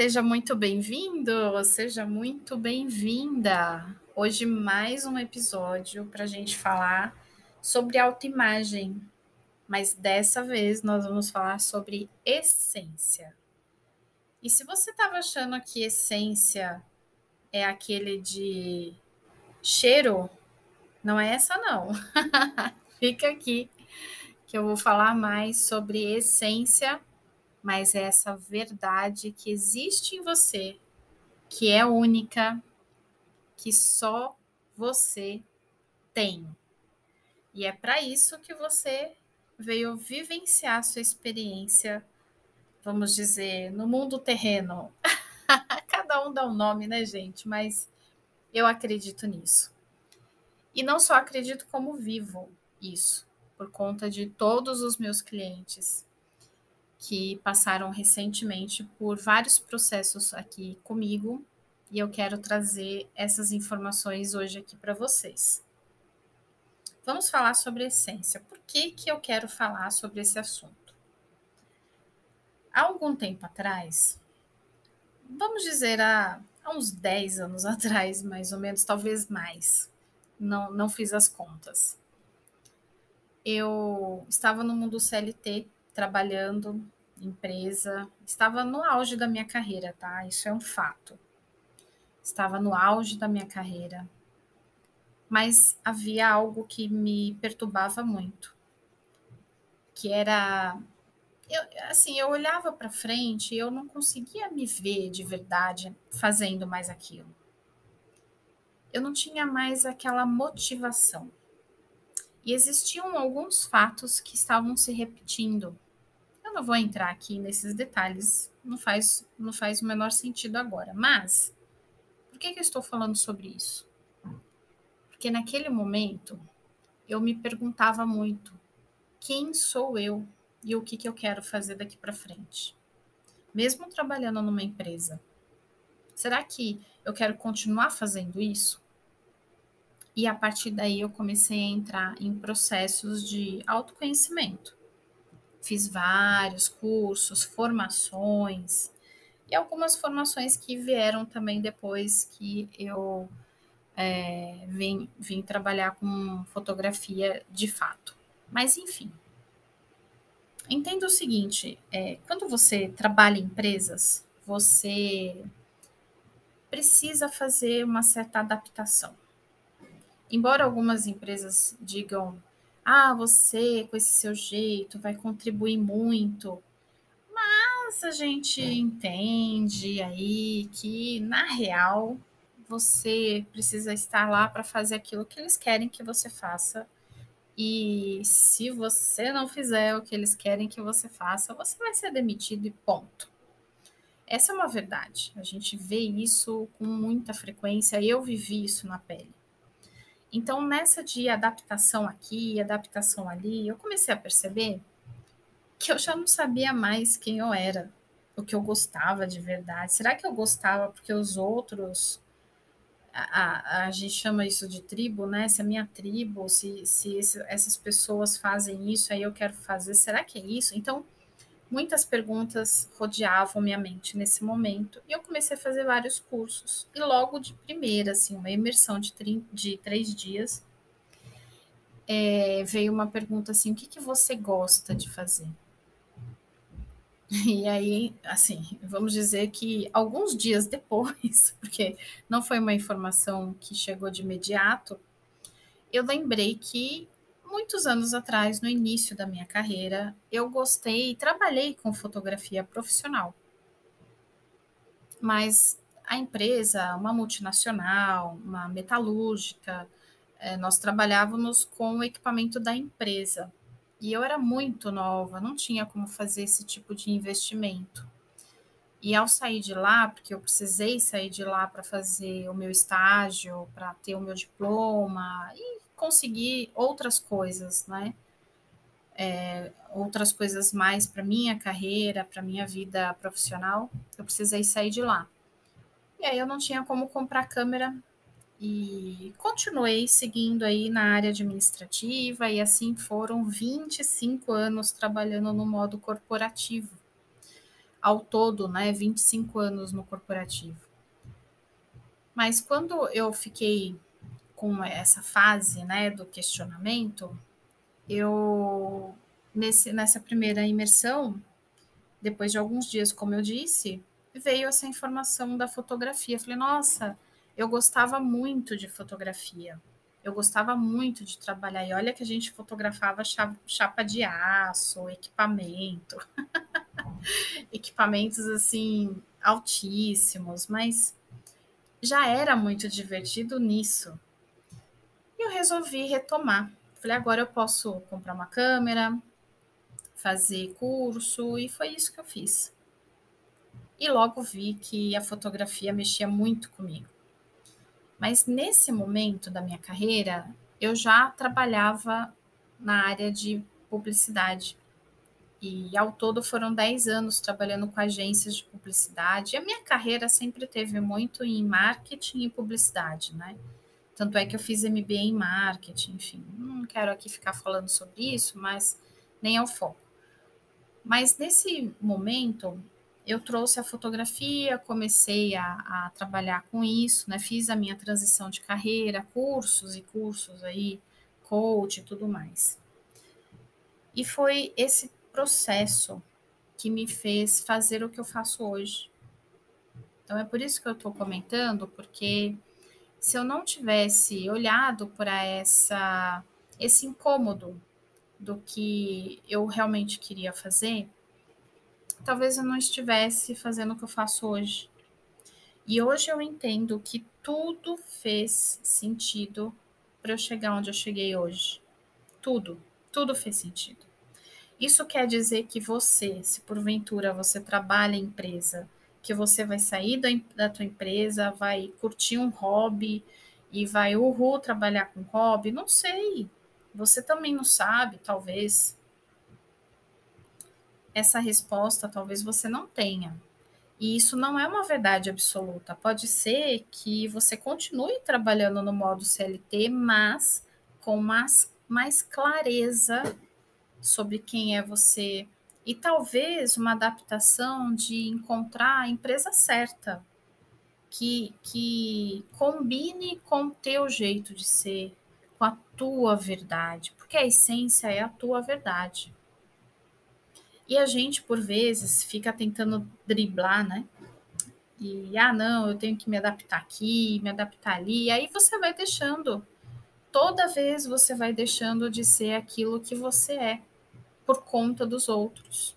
Seja muito bem-vindo, seja muito bem-vinda. Hoje, mais um episódio para a gente falar sobre autoimagem, mas dessa vez nós vamos falar sobre essência. E se você estava achando que essência é aquele de cheiro, não é essa, não. Fica aqui que eu vou falar mais sobre essência mas é essa verdade que existe em você, que é única, que só você tem. E é para isso que você veio vivenciar sua experiência, vamos dizer, no mundo terreno. Cada um dá um nome, né, gente? Mas eu acredito nisso. E não só acredito, como vivo isso, por conta de todos os meus clientes que passaram recentemente por vários processos aqui comigo e eu quero trazer essas informações hoje aqui para vocês. Vamos falar sobre essência. Por que, que eu quero falar sobre esse assunto? Há algum tempo atrás, vamos dizer há, há uns 10 anos atrás, mais ou menos, talvez mais, não, não fiz as contas. Eu estava no mundo CLT trabalhando empresa, estava no auge da minha carreira, tá? Isso é um fato. Estava no auge da minha carreira. Mas havia algo que me perturbava muito, que era eu, assim, eu olhava para frente e eu não conseguia me ver de verdade fazendo mais aquilo. Eu não tinha mais aquela motivação. E existiam alguns fatos que estavam se repetindo. Eu não vou entrar aqui nesses detalhes, não faz, não faz o menor sentido agora. Mas, por que, que eu estou falando sobre isso? Porque naquele momento eu me perguntava muito: quem sou eu e o que, que eu quero fazer daqui para frente? Mesmo trabalhando numa empresa, será que eu quero continuar fazendo isso? E a partir daí eu comecei a entrar em processos de autoconhecimento. Fiz vários cursos, formações, e algumas formações que vieram também depois que eu é, vim, vim trabalhar com fotografia de fato. Mas, enfim. Entenda o seguinte: é, quando você trabalha em empresas, você precisa fazer uma certa adaptação. Embora algumas empresas digam, ah, você com esse seu jeito vai contribuir muito, mas a gente entende aí que, na real, você precisa estar lá para fazer aquilo que eles querem que você faça. E se você não fizer o que eles querem que você faça, você vai ser demitido e ponto. Essa é uma verdade. A gente vê isso com muita frequência. Eu vivi isso na pele. Então, nessa de adaptação aqui, adaptação ali, eu comecei a perceber que eu já não sabia mais quem eu era, o que eu gostava de verdade. Será que eu gostava porque os outros. A, a, a gente chama isso de tribo, né? Se a minha tribo, se, se esse, essas pessoas fazem isso, aí eu quero fazer. Será que é isso? Então, Muitas perguntas rodeavam minha mente nesse momento e eu comecei a fazer vários cursos. E logo de primeira, assim, uma imersão de, de três dias, é, veio uma pergunta assim: o que, que você gosta de fazer? E aí, assim, vamos dizer que alguns dias depois, porque não foi uma informação que chegou de imediato, eu lembrei que muitos anos atrás, no início da minha carreira, eu gostei e trabalhei com fotografia profissional. Mas a empresa, uma multinacional, uma metalúrgica, é, nós trabalhávamos com o equipamento da empresa. E eu era muito nova, não tinha como fazer esse tipo de investimento. E ao sair de lá, porque eu precisei sair de lá para fazer o meu estágio, para ter o meu diploma e conseguir outras coisas, né? É, outras coisas mais para minha carreira, para minha vida profissional, eu precisei sair de lá. E aí eu não tinha como comprar câmera e continuei seguindo aí na área administrativa e assim foram 25 anos trabalhando no modo corporativo. ao todo, né, 25 anos no corporativo. Mas quando eu fiquei com essa fase, né, do questionamento, eu nesse, nessa primeira imersão, depois de alguns dias, como eu disse, veio essa informação da fotografia. Falei, nossa, eu gostava muito de fotografia. Eu gostava muito de trabalhar. E olha que a gente fotografava chapa de aço, equipamento. Equipamentos assim altíssimos, mas já era muito divertido nisso. E eu resolvi retomar. Falei, agora eu posso comprar uma câmera, fazer curso, e foi isso que eu fiz. E logo vi que a fotografia mexia muito comigo. Mas nesse momento da minha carreira, eu já trabalhava na área de publicidade. E ao todo foram 10 anos trabalhando com agências de publicidade. E a minha carreira sempre teve muito em marketing e publicidade, né? Tanto é que eu fiz MBA em marketing, enfim. Não quero aqui ficar falando sobre isso, mas nem é o foco. Mas nesse momento, eu trouxe a fotografia, comecei a, a, trabalhar com isso, né? Fiz a minha transição de carreira, cursos e cursos aí, coach e tudo mais. E foi esse processo que me fez fazer o que eu faço hoje. Então é por isso que eu estou comentando, porque se eu não tivesse olhado para essa esse incômodo do que eu realmente queria fazer, talvez eu não estivesse fazendo o que eu faço hoje. E hoje eu entendo que tudo fez sentido para eu chegar onde eu cheguei hoje. Tudo, tudo fez sentido. Isso quer dizer que você, se porventura você trabalha em empresa, que você vai sair da, da tua empresa, vai curtir um hobby e vai uhul trabalhar com hobby? Não sei. Você também não sabe, talvez. Essa resposta talvez você não tenha. E isso não é uma verdade absoluta. Pode ser que você continue trabalhando no modo CLT, mas com mais, mais clareza sobre quem é você e talvez uma adaptação de encontrar a empresa certa, que, que combine com o teu jeito de ser, com a tua verdade, porque a essência é a tua verdade. E a gente, por vezes, fica tentando driblar, né? E, ah, não, eu tenho que me adaptar aqui, me adaptar ali. E aí você vai deixando, toda vez você vai deixando de ser aquilo que você é por conta dos outros.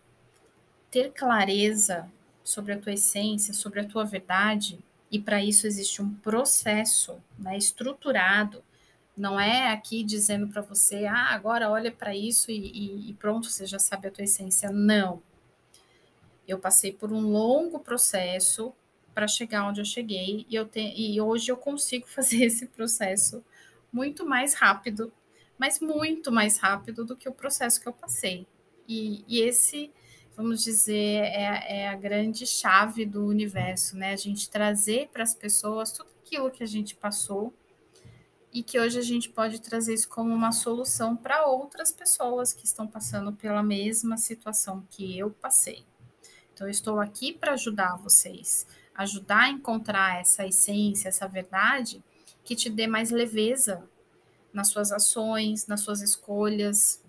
Ter clareza sobre a tua essência, sobre a tua verdade, e para isso existe um processo né, estruturado. Não é aqui dizendo para você, ah, agora olha para isso e, e, pronto, você já sabe a tua essência. Não. Eu passei por um longo processo para chegar onde eu cheguei e, eu te, e hoje eu consigo fazer esse processo muito mais rápido mas muito mais rápido do que o processo que eu passei. E, e esse, vamos dizer, é, é, a grande chave do universo, né? A gente trazer para as pessoas tudo aquilo que a gente passou e que hoje a gente pode trazer isso como uma solução para outras pessoas que estão passando pela mesma situação que eu passei. Então, eu estou aqui para ajudar vocês, ajudar a encontrar essa essência, essa verdade que te dê mais leveza nas suas ações, nas suas escolhas.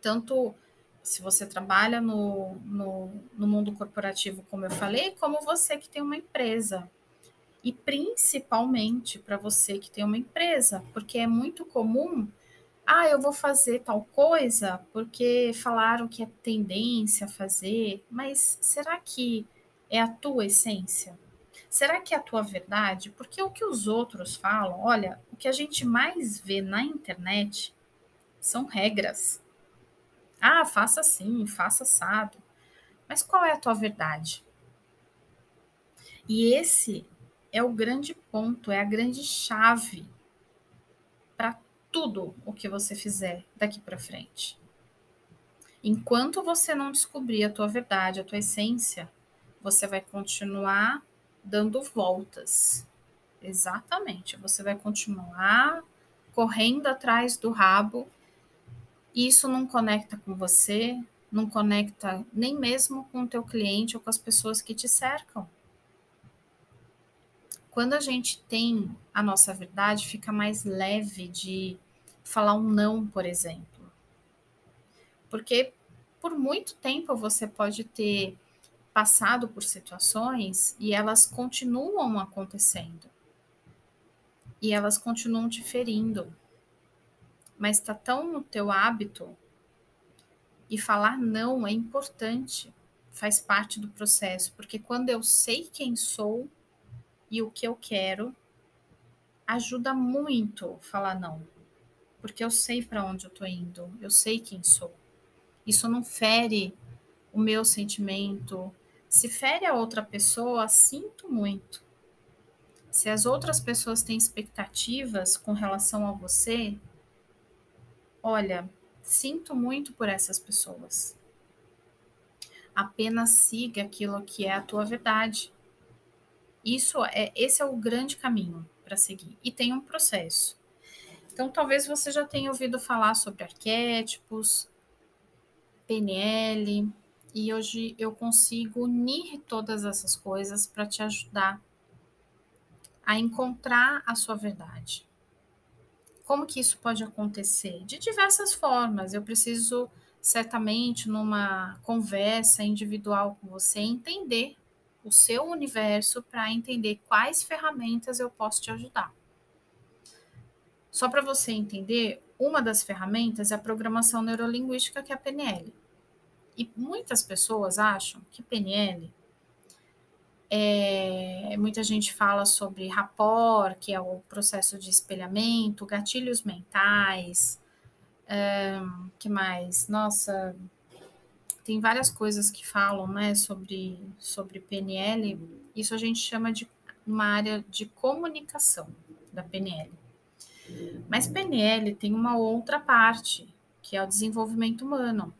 Tanto se você trabalha no, no, no mundo corporativo, como eu falei, como você que tem uma empresa. E principalmente para você que tem uma empresa, porque é muito comum ah, eu vou fazer tal coisa porque falaram que é tendência a fazer, mas será que é a tua essência? Será que é a tua verdade? Porque o que os outros falam, olha, o que a gente mais vê na internet são regras. Ah, faça assim, faça assado. Mas qual é a tua verdade? E esse é o grande ponto, é a grande chave para tudo o que você fizer daqui para frente. Enquanto você não descobrir a tua verdade, a tua essência, você vai continuar dando voltas. Exatamente. Você vai continuar correndo atrás do rabo. Isso não conecta com você, não conecta nem mesmo com o teu cliente ou com as pessoas que te cercam. Quando a gente tem a nossa verdade, fica mais leve de falar um não, por exemplo. Porque por muito tempo você pode ter passado por situações e elas continuam acontecendo. E elas continuam te ferindo. Mas está tão no teu hábito e falar não é importante, faz parte do processo, porque quando eu sei quem sou e o que eu quero, ajuda muito falar não. Porque eu sei para onde eu tô indo, eu sei quem sou. Isso não fere o meu sentimento. Se fere a outra pessoa, sinto muito. Se as outras pessoas têm expectativas com relação a você, olha, Sinto muito por essas pessoas. Apenas siga aquilo que é a tua verdade. Isso é esse é o grande caminho para seguir e tem um processo. Então, talvez você já tenha ouvido falar sobre arquétipos, PNL, e hoje eu consigo unir todas essas coisas para te ajudar a encontrar a sua verdade. Como que isso pode acontecer? De diversas formas. Eu preciso certamente numa conversa individual com você entender o seu universo para entender quais ferramentas eu posso te ajudar. Só para você entender, uma das ferramentas é a programação neurolinguística, que é a PNL. E muitas pessoas acham que PNL é, muita gente fala sobre rapport, que é o processo de espelhamento, gatilhos mentais, que mais? Nossa, tem várias coisas que falam, né, sobre, sobre PNL. Isso a gente chama de uma área de comunicação da PNL. Mas PNL tem uma outra parte, que é o desenvolvimento humano,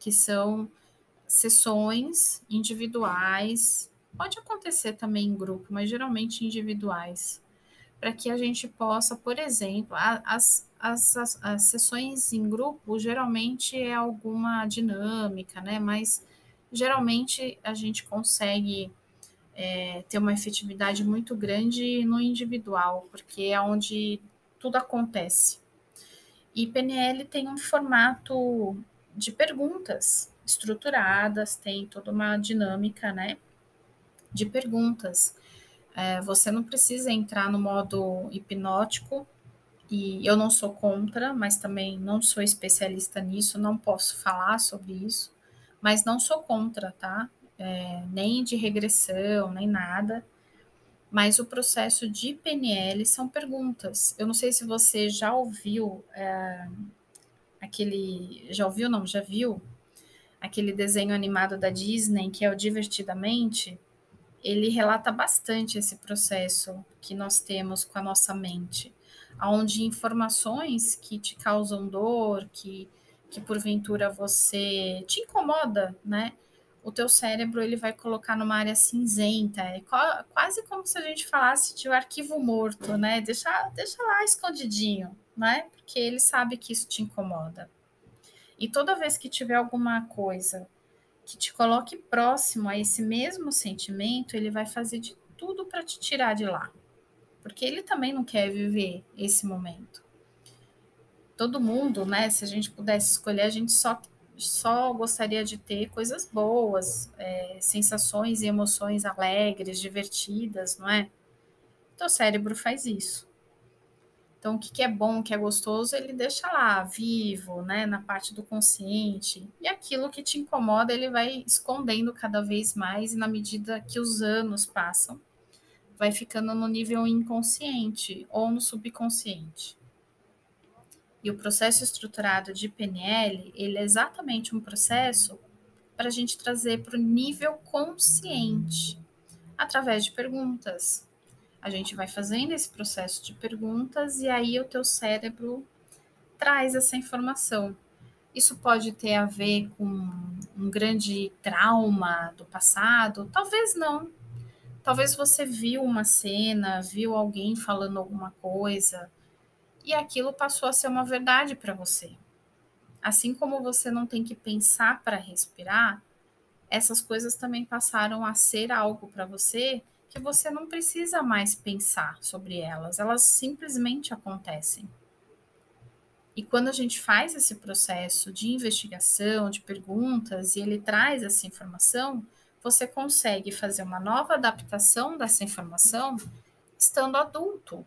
que são sessões individuais Pode acontecer também em grupo, mas geralmente individuais, para que a gente possa, por exemplo, as, as, as, as sessões em grupo geralmente é alguma dinâmica, né? Mas geralmente a gente consegue é, ter uma efetividade muito grande no individual, porque é onde tudo acontece. E PNL tem um formato de perguntas estruturadas, tem toda uma dinâmica, né? de perguntas. É, você não precisa entrar no modo hipnótico, e eu não sou contra, mas também não sou especialista nisso, não posso falar sobre isso, mas não sou contra, tá? É, nem de regressão, nem nada. Mas o processo de PNL são perguntas. Eu não sei se você já ouviu é, aquele. Já ouviu, não? Já viu aquele desenho animado da Disney que é o Divertidamente? ele relata bastante esse processo que nós temos com a nossa mente, onde informações que te causam dor, que, que porventura você te incomoda, né? O teu cérebro ele vai colocar numa área cinzenta, é quase como se a gente falasse de um arquivo morto, né? Deixa, deixa lá escondidinho, né? Porque ele sabe que isso te incomoda. E toda vez que tiver alguma coisa que te coloque próximo a esse mesmo sentimento, ele vai fazer de tudo para te tirar de lá. Porque ele também não quer viver esse momento. Todo mundo, né? Se a gente pudesse escolher, a gente só, só gostaria de ter coisas boas, é, sensações e emoções alegres, divertidas, não é? Então, o cérebro faz isso. Então, o que, que é bom, o que é gostoso, ele deixa lá, vivo, né, na parte do consciente. E aquilo que te incomoda, ele vai escondendo cada vez mais, e na medida que os anos passam, vai ficando no nível inconsciente ou no subconsciente. E o processo estruturado de PNL, ele é exatamente um processo para a gente trazer para o nível consciente, através de perguntas, a gente vai fazendo esse processo de perguntas e aí o teu cérebro traz essa informação. Isso pode ter a ver com um grande trauma do passado? Talvez não. Talvez você viu uma cena, viu alguém falando alguma coisa e aquilo passou a ser uma verdade para você. Assim como você não tem que pensar para respirar, essas coisas também passaram a ser algo para você que você não precisa mais pensar sobre elas, elas simplesmente acontecem. E quando a gente faz esse processo de investigação, de perguntas, e ele traz essa informação, você consegue fazer uma nova adaptação dessa informação estando adulto,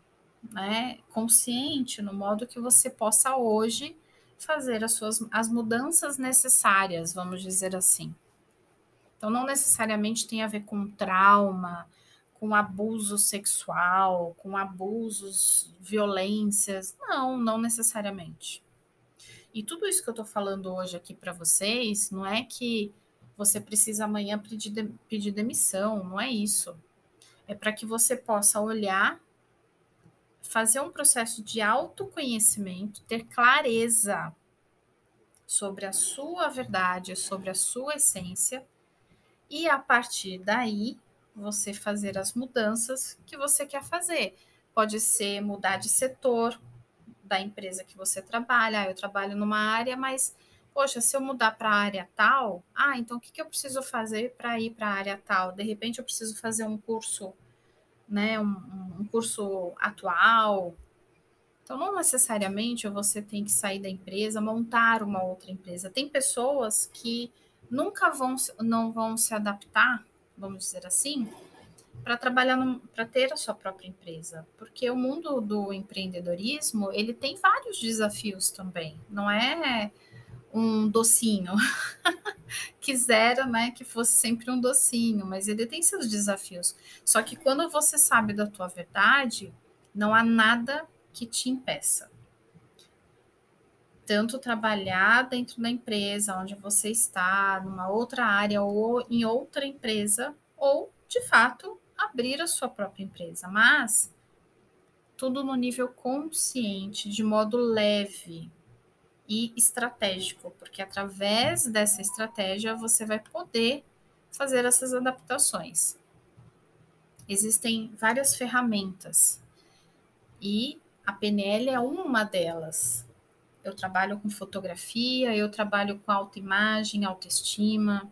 né? Consciente no modo que você possa hoje fazer as suas as mudanças necessárias, vamos dizer assim. Então não necessariamente tem a ver com trauma, com abuso sexual, com abusos, violências. Não, não necessariamente. E tudo isso que eu estou falando hoje aqui para vocês não é que você precisa amanhã pedir, de, pedir demissão, não é isso. É para que você possa olhar, fazer um processo de autoconhecimento, ter clareza sobre a sua verdade, sobre a sua essência, e a partir daí você fazer as mudanças que você quer fazer. Pode ser mudar de setor da empresa que você trabalha. Ah, eu trabalho numa área, mas, poxa, se eu mudar para a área tal, ah, então o que, que eu preciso fazer para ir para a área tal? De repente eu preciso fazer um curso, né, um, um curso atual. Então, não necessariamente você tem que sair da empresa, montar uma outra empresa. Tem pessoas que nunca vão, não vão se adaptar vamos dizer assim, para trabalhar, para ter a sua própria empresa, porque o mundo do empreendedorismo ele tem vários desafios também, não é um docinho. Quisera, né, que fosse sempre um docinho, mas ele tem seus desafios. Só que quando você sabe da tua verdade, não há nada que te impeça. Tanto trabalhar dentro da empresa onde você está, numa outra área ou em outra empresa, ou de fato abrir a sua própria empresa, mas tudo no nível consciente, de modo leve e estratégico, porque através dessa estratégia você vai poder fazer essas adaptações. Existem várias ferramentas e a PNL é uma delas. Eu trabalho com fotografia, eu trabalho com autoimagem, autoestima,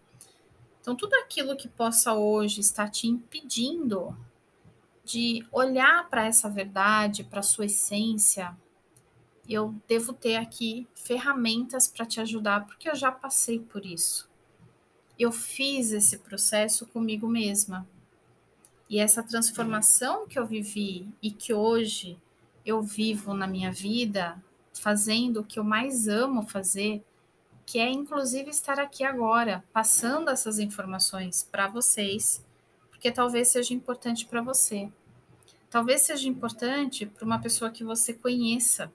então, tudo aquilo que possa hoje estar te impedindo de olhar para essa verdade, para sua essência, eu devo ter aqui ferramentas para te ajudar, porque eu já passei por isso. Eu fiz esse processo comigo mesma. E essa transformação que eu vivi e que hoje eu vivo na minha vida, fazendo o que eu mais amo fazer, que é inclusive estar aqui agora, passando essas informações para vocês, porque talvez seja importante para você. Talvez seja importante para uma pessoa que você conheça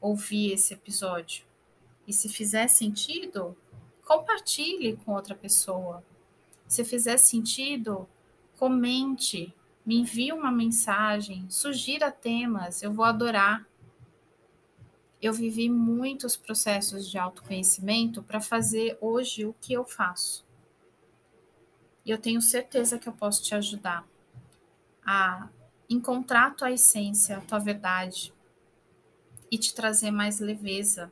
ouvir esse episódio. E se fizer sentido, compartilhe com outra pessoa. Se fizer sentido, comente, me envie uma mensagem, sugira temas, eu vou adorar eu vivi muitos processos de autoconhecimento para fazer hoje o que eu faço. E eu tenho certeza que eu posso te ajudar a encontrar a tua essência, a tua verdade e te trazer mais leveza.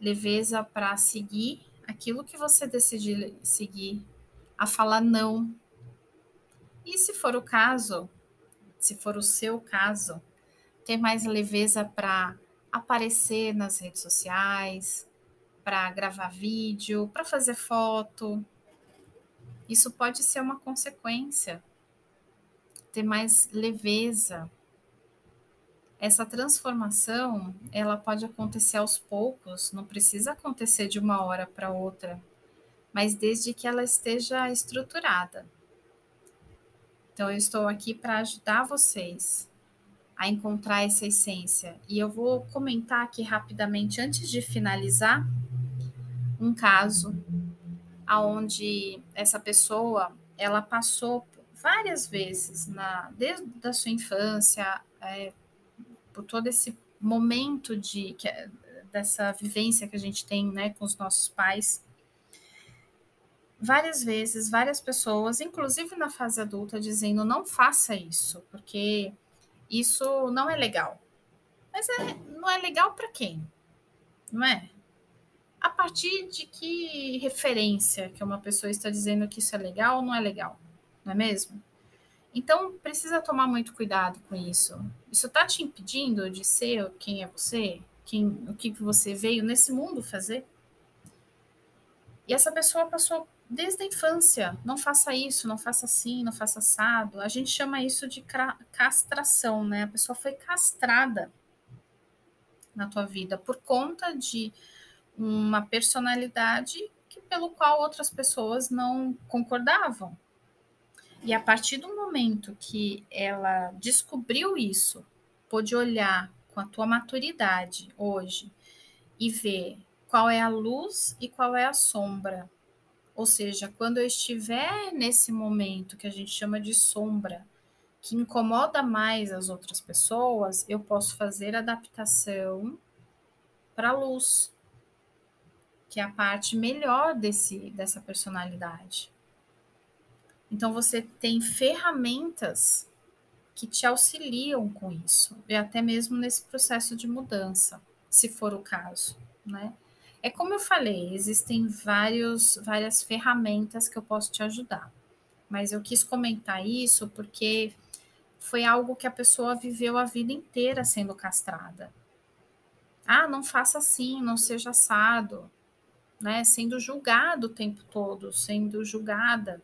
Leveza para seguir aquilo que você decidir seguir, a falar não. E se for o caso, se for o seu caso, ter mais leveza para aparecer nas redes sociais, para gravar vídeo, para fazer foto. Isso pode ser uma consequência. Ter mais leveza. Essa transformação, ela pode acontecer aos poucos, não precisa acontecer de uma hora para outra, mas desde que ela esteja estruturada. Então, eu estou aqui para ajudar vocês a encontrar essa essência. E eu vou comentar aqui rapidamente, antes de finalizar, um caso aonde essa pessoa ela passou várias vezes na desde a sua infância é, por todo esse momento de que, é, dessa vivência que a gente tem né, com os nossos pais várias vezes várias pessoas inclusive na fase adulta dizendo não faça isso porque isso não é legal. Mas é, não é legal para quem? Não é? A partir de que referência que uma pessoa está dizendo que isso é legal ou não é legal, não é mesmo? Então, precisa tomar muito cuidado com isso. Isso está te impedindo de ser quem é você? Quem, o que você veio nesse mundo fazer? E essa pessoa passou desde a infância. Não faça isso, não faça assim, não faça assado. A gente chama isso de castração, né? A pessoa foi castrada na tua vida por conta de uma personalidade que, pelo qual outras pessoas não concordavam. E a partir do momento que ela descobriu isso, pôde olhar com a tua maturidade hoje e ver qual é a luz e qual é a sombra. Ou seja, quando eu estiver nesse momento que a gente chama de sombra, que incomoda mais as outras pessoas, eu posso fazer adaptação para a luz, que é a parte melhor desse, dessa personalidade. Então você tem ferramentas que te auxiliam com isso, e até mesmo nesse processo de mudança, se for o caso, né? É como eu falei, existem vários, várias ferramentas que eu posso te ajudar. Mas eu quis comentar isso porque foi algo que a pessoa viveu a vida inteira sendo castrada. Ah, não faça assim, não seja assado, né? Sendo julgado o tempo todo, sendo julgada.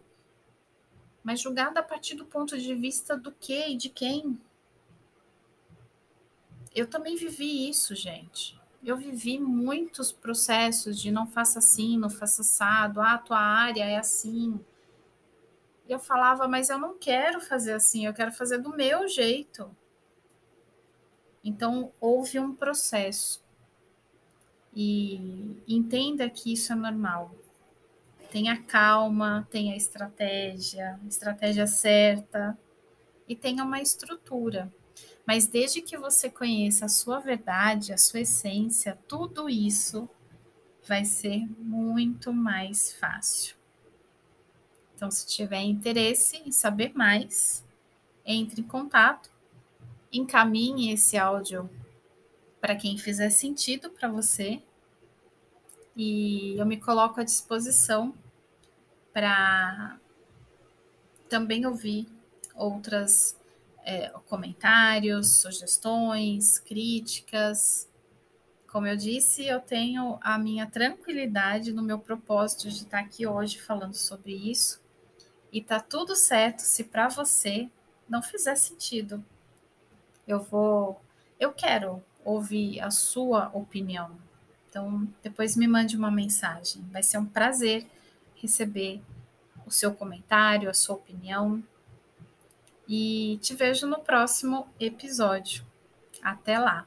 Mas julgada a partir do ponto de vista do que e de quem? Eu também vivi isso, gente eu vivi muitos processos de não faça assim, não faça assado, ah, tua área é assim. Eu falava, mas eu não quero fazer assim, eu quero fazer do meu jeito. Então, houve um processo. E entenda que isso é normal. Tenha calma, tenha estratégia, estratégia certa e tenha uma estrutura. Mas desde que você conheça a sua verdade, a sua essência, tudo isso vai ser muito mais fácil. Então, se tiver interesse em saber mais, entre em contato, encaminhe esse áudio para quem fizer sentido para você e eu me coloco à disposição para também ouvir outras é, comentários, sugestões, críticas. Como eu disse, eu tenho a minha tranquilidade no meu propósito de estar aqui hoje falando sobre isso. E tá tudo certo se para você não fizer sentido. Eu vou, eu quero ouvir a sua opinião. Então, depois me mande uma mensagem. Vai ser um prazer receber o seu comentário, a sua opinião. E te vejo no próximo episódio. Até lá!